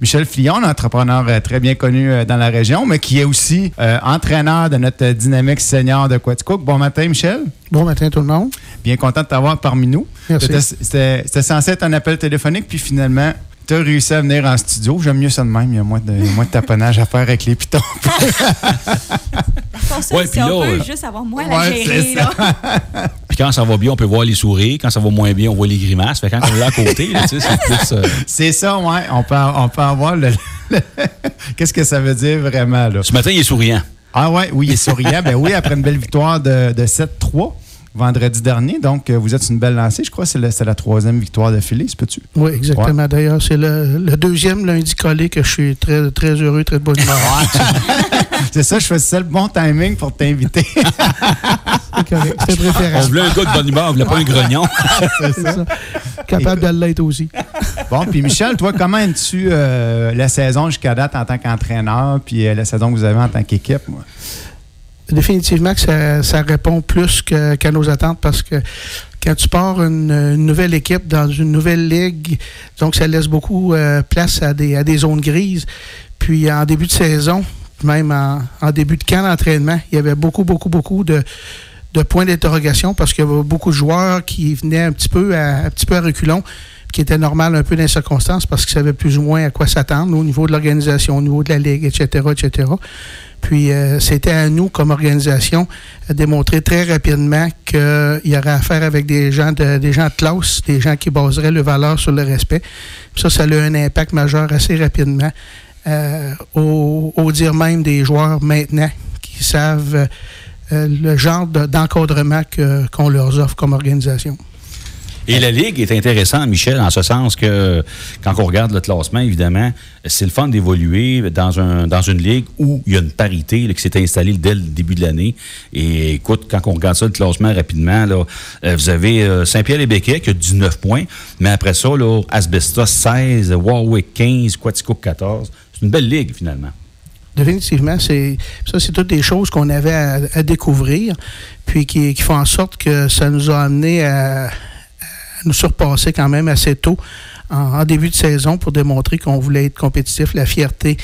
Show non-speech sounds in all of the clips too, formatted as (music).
Michel Fillon, un entrepreneur euh, très bien connu euh, dans la région, mais qui est aussi euh, entraîneur de notre dynamique senior de Quaticook. Bon matin, Michel. Bon matin, tout le monde. Bien content de t'avoir parmi nous. Merci. C'était censé être un appel téléphonique, puis finalement, tu as réussi à venir en studio. J'aime mieux ça de même. Il y a moins de, il y a moins de taponnage à faire avec les pitons. Pour ça, Ouais, si on là, peut euh, juste avoir moins à Ouais, gérer. c'est Là. Puis quand ça va bien, on peut voir les souris. Quand ça va moins bien, on voit les grimaces. Fait que quand on est là à côté, là, tu sais, c'est plus. euh, C'est ça, ouais. On peut, on peut avoir le. le- Qu'est-ce que ça veut dire vraiment, là? Ce matin, il est souriant. Ah ouais, oui, il est souriant. ben oui, après une belle victoire de, de 7-3 vendredi dernier. Donc, euh, vous êtes une belle lancée. Je crois que c'est la, troisième victoire d'affilée, se peux-tu? Oui, exactement. D'ailleurs, c'est le, le deuxième lundi collé que je suis très, très heureux, très de bonne humeur. (laughs) C'est ça, je faisais le bon timing pour t'inviter. (laughs) C'est correct. C'est On préférable. voulait un gars de bonne humeur, on voulait pas un grognon. (laughs) C'est ça. Capable de l'être aussi. bon, puis Michel, toi, comment aimes-tu euh, la saison jusqu'à date en tant qu'entraîneur, puis euh, la saison que vous avez en tant qu'équipe? Définitivement que ça, répond plus qu'à nos attentes parce que quand tu pars une, nouvelle équipe dans une nouvelle ligue, donc ça laisse beaucoup euh, place à des, à des zones grises. Puis en début de saison, même en, en début de camp d'entraînement, il y avait beaucoup, beaucoup, beaucoup de, de points d'interrogation parce qu'il y avait beaucoup de joueurs qui venaient un petit peu à, un petit peu à reculons, qui était normal un peu dans les circonstances parce qu'ils savaient plus ou moins à quoi s'attendre au niveau de l'organisation, au niveau de la ligue, etc., etc. Puis euh, c'était à nous, comme organisation, de démontrer très rapidement qu'il y aurait affaire avec des gens de, des gens de classe, des gens qui baseraient le valeur sur le respect. Ça, ça a eu un impact majeur assez rapidement euh, au, dire même des joueurs maintenant qui savent euh, le genre de- d'encadrement qu'on leur offre comme organisation. Et la Ligue est intéressante, Michel, en ce sens que quand on regarde le classement, évidemment, c'est le fun d'évoluer dans, un, dans une Ligue où il y a une parité qui s'est installée dès le début de l'année. Et écoute, quand on regarde ça, le classement rapidement, là, euh, vous avez euh, Saint-Pierre-et-Béquet qui a 19 points, mais après ça, là, Asbestos 16, Warwick 15, Quaticook 14. C'est une belle Ligue, finalement. Définitivement, c'est ça, c'est toutes des choses qu'on avait à, découvrir, puis qui, qui font en sorte que ça nous a amené à nous surpasser quand même assez tôt en, début de saison pour démontrer qu'on voulait être compétitif, la fierté,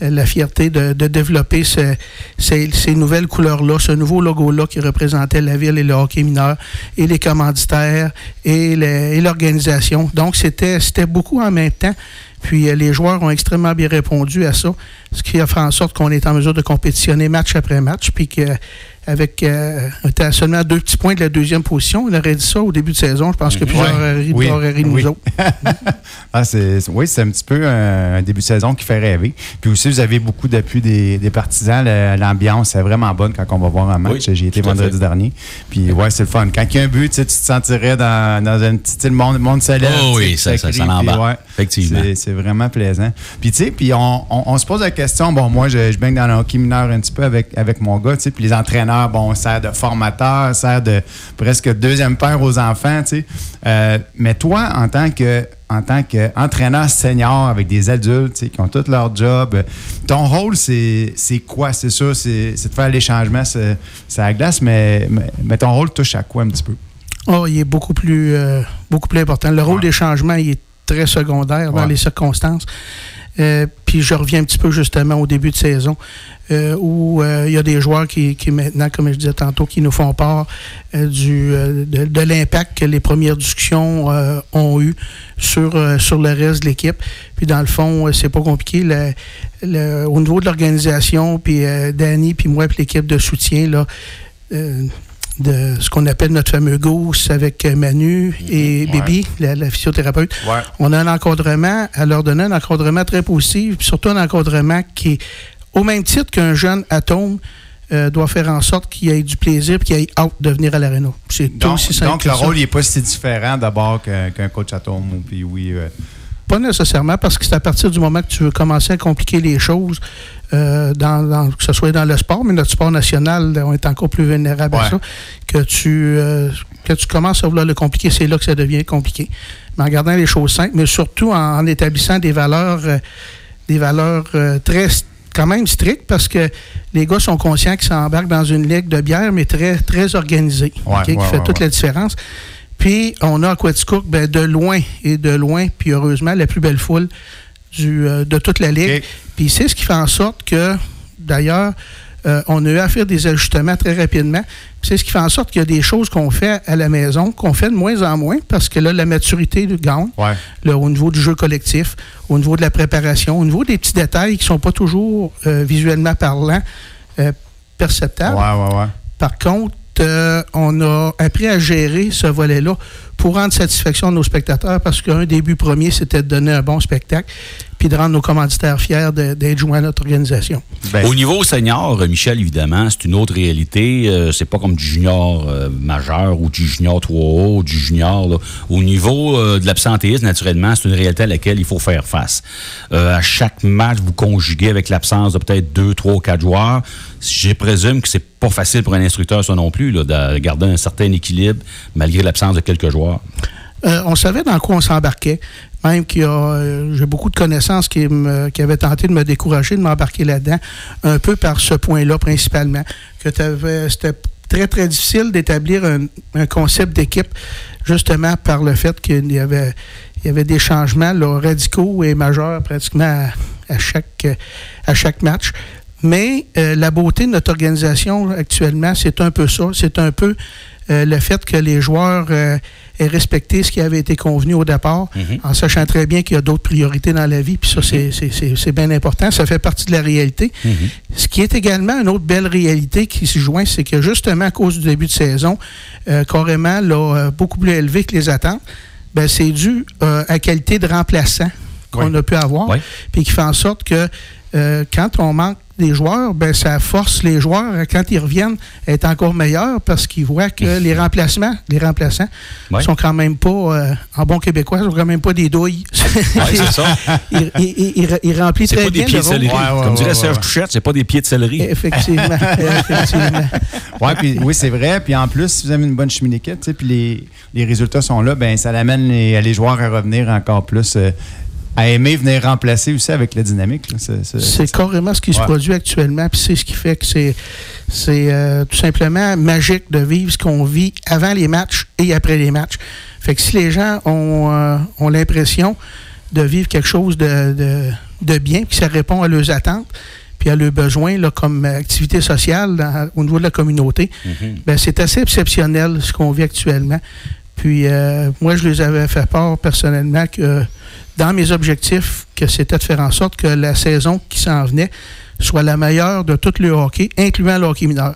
euh, la fierté de, développer ce- ces, ces nouvelles couleurs-là, ce nouveau logo-là qui représentait la ville et le hockey mineur, et les commanditaires et l'organisation. Donc, c'était c'était beaucoup en même temps. Puis euh, les joueurs ont extrêmement bien répondu à ça, ce qui a fait en sorte qu'on est en mesure de compétitionner match après match, puis était seulement à deux petits points de la deuxième position, il aurait dit ça au début de saison. Je pense que plusieurs Ouais. auraient ri- Oui. auraient ri de nous Oui. autres. (laughs) Ah, oui, c'est un petit peu un, un début de saison qui fait rêver. Puis aussi, vous avez beaucoup d'appui des, des partisans. Le- l'ambiance est vraiment bonne quand on va voir un match. Oui, J'y étais vendredi fait. dernier. Puis ouais, c'est le fun. Quand il y a un but, tu te sentirais dans, dans un petit monde, monde lève, Oh oui, ça- ça- ça ouais, Effectivement. C'est, c'est vraiment plaisant. Puis tu sais, puis on, on- on se pose la question, bon, moi, je, je baigne dans le hockey mineur un petit peu avec, avec mon gars, tu sais, puis les entraîneurs, bon, on sert de formateur, sert de presque deuxième père aux enfants, tu sais. Euh, mais toi, en tant que en tant qu'entraîneur senior avec des adultes tu sais, qui ont tout leur job, ton rôle, c'est quoi? C'est ça, c'est de faire les changements, c'est c'est à la glace, mais, mais, mais ton rôle touche à quoi un petit peu? Oh, il est beaucoup plus, euh, beaucoup plus important. Le rôle Ouais. des changements, il est très secondaire dans les circonstances. Euh, puis je reviens un petit peu justement au début de saison euh, où euh, il y a des joueurs qui, maintenant, comme je disais tantôt, qui nous font part du, de, l'impact que les premières discussions ont eu sur, sur le reste de l'équipe. Puis dans le fond, c'est pas compliqué. Au niveau de l'organisation, puis Danny, puis moi, puis l'équipe de soutien, là, de ce qu'on appelle notre fameux Goose avec euh, Manu et Ouais. Bibi, la, la physiothérapeute. Ouais. On a un encadrement à leur donner, un encadrement très positif, puis surtout un encadrement qui est au même titre qu'un jeune atome euh, doit faire en sorte qu'il ait du plaisir et qu'il ait hâte de venir à l'aréna. C'est tout Donc, aussi simple donc le rôle n'est pas si différent d'abord qu'un qu'un coach atome ou puis oui. euh, Pas nécessairement, parce que c'est à partir du moment que tu veux commencer à compliquer les choses, euh, dans, dans- que ce soit dans le sport, mais notre sport national, on est encore plus vulnérable à ça, que tu, euh, que tu commences à vouloir le compliquer, c'est là que ça devient compliqué. Mais en gardant les choses simples, mais surtout en, en établissant des valeurs, euh, des valeurs euh, très quand même strictes, parce que les gars sont conscients qu'ils s'embarquent dans une ligue de bière, mais très, très organisée, Ouais, qui fait toute la différence. Puis, on a à Quaticook, ben, de loin et de loin, puis heureusement, la plus belle foule du, euh, de toute la Ligue. Puis c'est ce qui fait en sorte que, d'ailleurs, euh, on a eu à faire des ajustements très rapidement. Puis C'est ce qui fait en sorte qu'il y a des choses qu'on fait à la maison, qu'on fait de moins en moins, parce que là, la maturité gagne Ouais. là, au niveau du jeu collectif, au niveau de la préparation, au niveau des petits détails qui ne sont pas toujours euh, visuellement parlants, euh, perceptables. ouais, ouais. Par contre, euh, on a appris à gérer ce volet-là pour rendre satisfaction à nos spectateurs parce qu'un des buts premiers, c'était de donner un bon spectacle puis de rendre nos commanditaires fiers d'être joints à notre organisation. Ben, Au niveau senior, Michel, évidemment, c'est une autre réalité. Euh, c'est pas comme du junior euh, majeur ou du junior 3A ou du junior. là. Au niveau euh, de l'absentéisme, naturellement, c'est une réalité à laquelle il faut faire face. Euh, à chaque match, vous conjuguez avec l'absence de peut-être deux, trois ou quatre joueurs. Je présume que c'est pas facile pour un instructeur, ça non plus, là, de garder un certain équilibre malgré l'absence de quelques joueurs. Euh, on savait dans quoi on s'embarquait. Même qu'il y a, euh, j'ai beaucoup de connaissances qui, me- qui avaient tenté de me décourager de m'embarquer là-dedans, un peu par ce point-là principalement, que c'était très, très difficile d'établir un, concept d'équipe, justement par le fait qu'il y avait, des changements radicaux et majeurs pratiquement à, à chaque, à chaque match. Mais euh, la beauté de notre organisation actuellement, c'est un peu ça. C'est un peu euh, le fait que les joueurs euh, aient respecté ce qui avait été convenu au départ, Mhm. en sachant très bien qu'il y a d'autres priorités dans la vie. Puis ça, c'est- c'est- bien important. Ça fait partie de la réalité. Ce qui est également une autre belle réalité qui se joint, c'est que justement à cause du début de saison, euh, carrément là, euh, beaucoup plus élevé que les attentes, ben, c'est dû à la qualité de remplaçant qu'on Oui. a pu avoir, Oui. puis qui fait en sorte que quand on manque des joueurs, ben, ça force les joueurs, euh, quand ils reviennent, à être encore meilleurs parce qu'ils voient que les remplacements, les remplaçants, Ouais. sont quand même pas, euh, en bon québécois, sont quand même pas des douilles. Ouais, c'est ça. (laughs) il, il, il- il- il remplit C'est très pas des bien pieds de céleri. Ouais, ouais, Comme dirait ouais, Serge ouais. Touchette, c'est pas des pieds de céleri. Effectivement. (laughs) effectivement. Ouais, puis oui, c'est vrai. Puis en plus, si vous avez une bonne sais, puis les, les résultats sont là, ben ça l'amène les, les joueurs à revenir encore plus, euh, à aimer venir remplacer aussi avec la dynamique. C'est- carrément ce qui se produit actuellement, puis c'est ce qui fait que c'est c'est euh, tout simplement magique de vivre ce qu'on vit avant les matchs et après les matchs. Fait que si les gens ont, euh, ont l'impression de vivre quelque chose de, de, de bien, puis ça répond à leurs attentes, puis à leurs besoins là, comme activité sociale dans- au niveau de la communauté, Mhm. ben, c'est assez exceptionnel ce qu'on vit actuellement. Puis euh, moi, je les avais fait part personnellement que dans mes objectifs, que c'était de faire en sorte que la saison qui s'en venait soit la meilleure de tout le hockey, incluant le hockey mineur.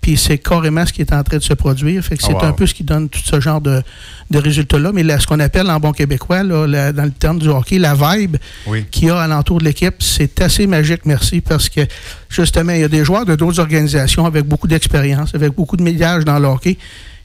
Puis c'est carrément ce qui est en train de se produire. Fait que Oh, c'est wow. un peu ce qui donne tout ce genre de, de résultats-là. Mais là, ce qu'on appelle en bon québécois, là, la- dans le terme du hockey, la vibe Oui. qu'il y a alentour de l'équipe, c'est assez magique, merci, parce que justement, il y a des joueurs de d'autres organisations avec beaucoup d'expérience, avec beaucoup de médias dans le hockey,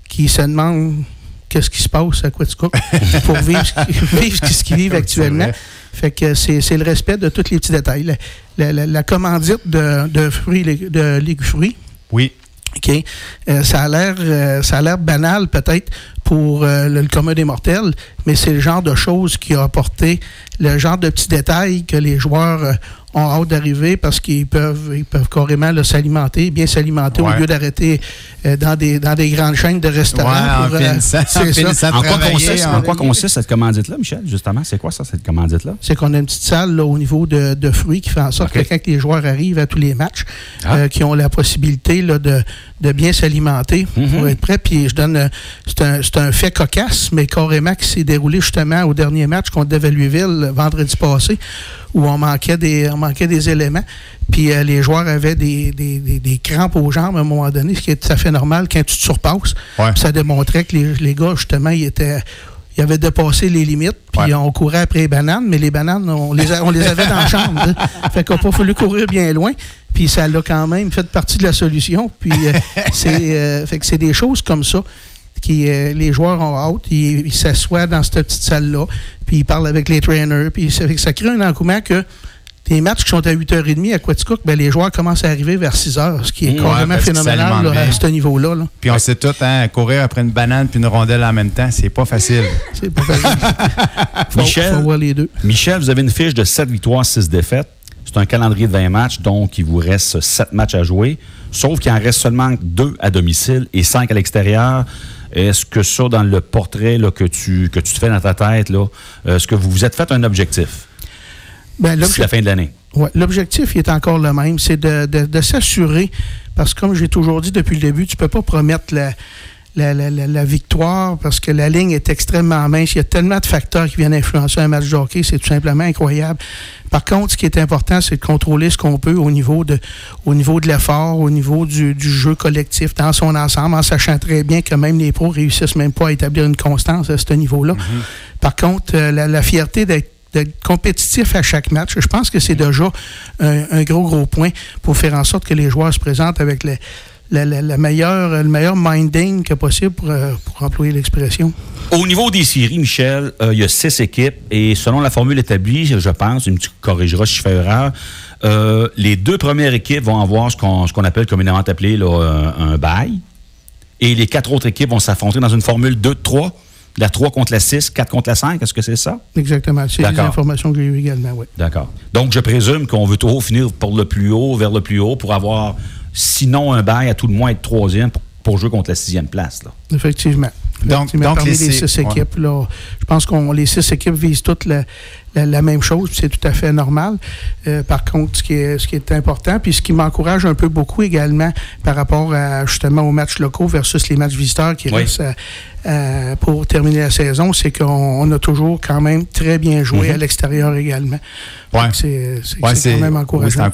qui se demandent qu'est-ce qui se passe à Quaticook (laughs) pour vivre ce qui- vivre ce qu'ils vivent actuellement. Fait que c'est le respect de tous les petits détails. La, la- la- la commandite de, de fruits, de légumes fruits, Oui. OK? Euh, ça a l'air euh, ça a l'air banal peut-être pour euh, le, le commun des mortels, mais c'est le genre de choses qui a apporté le genre de petits détails que les joueurs euh, ont hâte d'arriver parce qu'ils peuvent ils peuvent carrément s'alimenter, bien s'alimenter Ouais. au lieu d'arrêter euh, dans des dans des grandes chaînes de Ouais, restaurants. en pour, euh, en c'est ça. En quoi, consiste, en- en quoi consiste cette commandite-là, Michel, justement? C'est quoi ça, cette commandite-là? c'est qu'on a une petite salle là, au niveau de, de fruits qui fait en sorte que quand les joueurs arrivent à tous les matchs, Ah. euh, qui ont la possibilité là, de, de bien s'alimenter Mhm. pour être prêts. Puis je donne, c'est un, c'est un fait cocasse, mais carrément qui s'est déroulé justement au dernier match contre Devalueville euh, vendredi passé, où on manquait des, on manquait des éléments. Puis euh, les joueurs avaient des, des, des- des crampes aux jambes à un moment donné, ce qui est tout à fait normal quand tu te surpasses. Ouais. Ça démontrait que les, les gars, justement, ils étaient. Ils avaient dépassé les limites, puis Ouais. on courait après les bananes, mais les bananes, on les, a- on les avait dans la chambre. tu sais. (laughs) Fait qu'on n'a pas fallu courir bien loin. Puis ça l'a quand même fait partie de la solution. Puis euh, (laughs) c'est euh, fait que c'est des choses comme ça qui euh, les joueurs ont hâte. Ils ils s'assoient dans cette petite salle-là, puis ils parlent avec les trainers. Puis ça, crée un engouement que les matchs qui sont à 8h30 à Quaticook, ben, les joueurs commencent à arriver vers 6h, ce qui est ouais, parce qu'ils phénoménal là, à ce niveau-là. là. Puis on sait tout, hein, courir après une banane puis une rondelle en même temps, c'est pas facile. (laughs) C'est pas facile. (laughs) faut, Michel? faut voir les deux. Michel, vous avez une fiche de 7 victoires, 6 défaites. C'est un calendrier de 20 matchs, donc il vous reste 7 matchs à jouer. Sauf qu'il en reste seulement 2 à domicile et 5 à l'extérieur. Est-ce que ça, dans le portrait là, que, tu, que tu te fais dans ta tête, là, est-ce que vous vous êtes fait un objectif? Ben, d'ici la fin de l'année. Ouais, L'objectif est encore le même, c'est de, de- de s'assurer, parce que comme j'ai toujours dit depuis le début, tu peux pas promettre la, la, la- la- victoire parce que la ligne est extrêmement mince. Il y a tellement de facteurs qui viennent influencer un match de hockey, c'est tout simplement incroyable. Par contre, ce qui est important, c'est de contrôler ce qu'on peut au niveau de, au niveau de l'effort, au niveau du, du jeu collectif dans son ensemble, en sachant très bien que même les pros réussissent même pas à établir une constance à ce niveau-là. Par contre, euh, la, la fierté d'être d'être compétitif à chaque match, je pense que c'est déjà un, un gros, gros point pour faire en sorte que les joueurs se présentent avec le, la, la- la meilleure, le meilleur minding que possible pour, euh, pour employer l'expression. Au niveau des séries, Michel, euh, il y a six équipes et selon la formule établie, je pense, tu me corrigeras si je fais erreur, euh, les deux premières équipes vont avoir ce qu'on appelle communément appelé là, un, un bail et les quatre autres équipes vont s'affronter dans une formule 2 de 3, la 3 contre la 6, 4 contre la 5. Est-ce que c'est ça? Exactement. C'est les informations que j'ai eues également, oui. D'accord. Donc, je présume qu'on veut toujours finir pour le plus haut, vers le plus haut, pour avoir, sinon un bail, à tout le moins être troisième pour, pour jouer contre la sixième place. Là. Effectivement. Donc- donc parmi les les six- ouais. équipes, là, je pense qu'on les six équipes visent toutes la, la- la même chose, puis c'est tout à fait normal. Euh, par contre, ce qui, est, ce qui est important, puis ce qui m'encourage un peu beaucoup également par rapport à justement aux matchs locaux versus les matchs visiteurs qui Oui. restent à- à- pour terminer la saison, c'est qu'on on a toujours quand même très bien joué Mhm. à l'extérieur également. Ouais. C'est Ouais, quand même encourageant.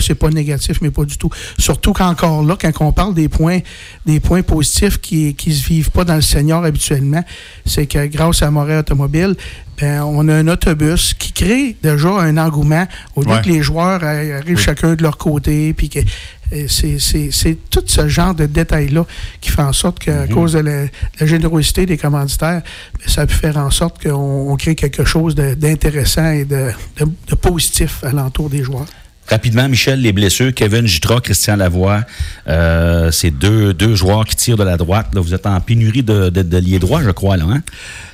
c'est pas, négatif, mais pas du tout. Surtout qu'encore là, quand on parle des points, des points positifs qui qui se vivent pas dans le senior habituellement, c'est que grâce à Montréal Automobile, ben, on a un autobus qui crée déjà un engouement au lieu Ouais. que les joueurs euh, arrivent Oui. chacun de leur côté, puis que euh, c'est- c'est c'est tout ce genre de détails-là qui fait en sorte qu'à Mhm. cause de la, la générosité des commanditaires, ben, ça a pu faire en sorte qu'on on crée quelque chose d'intéressant et de, de- de positif alentour des joueurs. Rapidement, Michel, les blessures, Kevin Jutra, Christian Lavoie, euh, c'est deux, deux joueurs qui tirent de la droite. Là, vous êtes en pénurie de, de, de liés droits, je crois, là. Hein?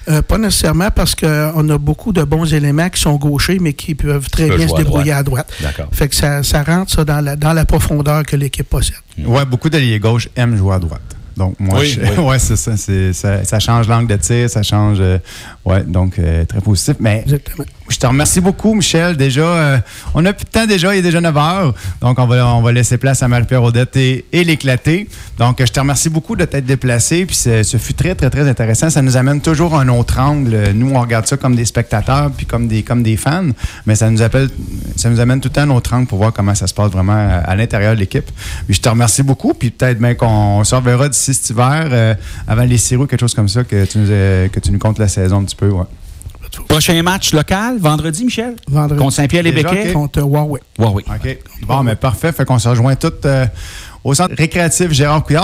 Euh, pas nécessairement parce qu'on a beaucoup de bons éléments qui sont gauchers, mais qui peuvent très bien se jouer à débrouiller droite. à droite. D'accord. Fait que ça, ça rentre ça dans la, dans la profondeur que l'équipe possède. Ouais, beaucoup d'alliés gauche aiment jouer à droite. Donc, moi, Oui, je- oui. (laughs) ouais, c'est ça, c'est- ça. Ça change l'angle de tir, ça change. euh, ouais, donc, euh, très positif. Mais Exactement. Je te remercie beaucoup, Michel. Déjà, euh, on a plus de temps déjà, il est déjà 9 heures. Donc, on va, on va laisser place à Marie-Pierre et, et l'éclater. Donc, je te remercie beaucoup de t'être déplacé. Puis, ce fut très, très, très intéressant. Ça nous amène toujours à un autre angle. Nous, on regarde ça comme des spectateurs puis comme des, comme des fans. Mais ça nous, appelle, ça nous amène tout le temps à un autre angle pour voir comment ça se passe vraiment à, l'intérieur de l'équipe. Puis, je te remercie beaucoup. Puis, peut-être bien qu'on se reverra d'ici cet hiver, euh, avant les ou quelque chose comme ça, que tu nous, euh, que tu nous comptes la saison un petit peu. Ouais. Prochain match local, vendredi, Michel? Vendredi. Contre Saint-Pierre-les-Béquets? Déjà, ok. Contre oui. OK. Bon, mais parfait. Fait qu'on se rejoint tous euh, au centre récréatif Gérard Couillard.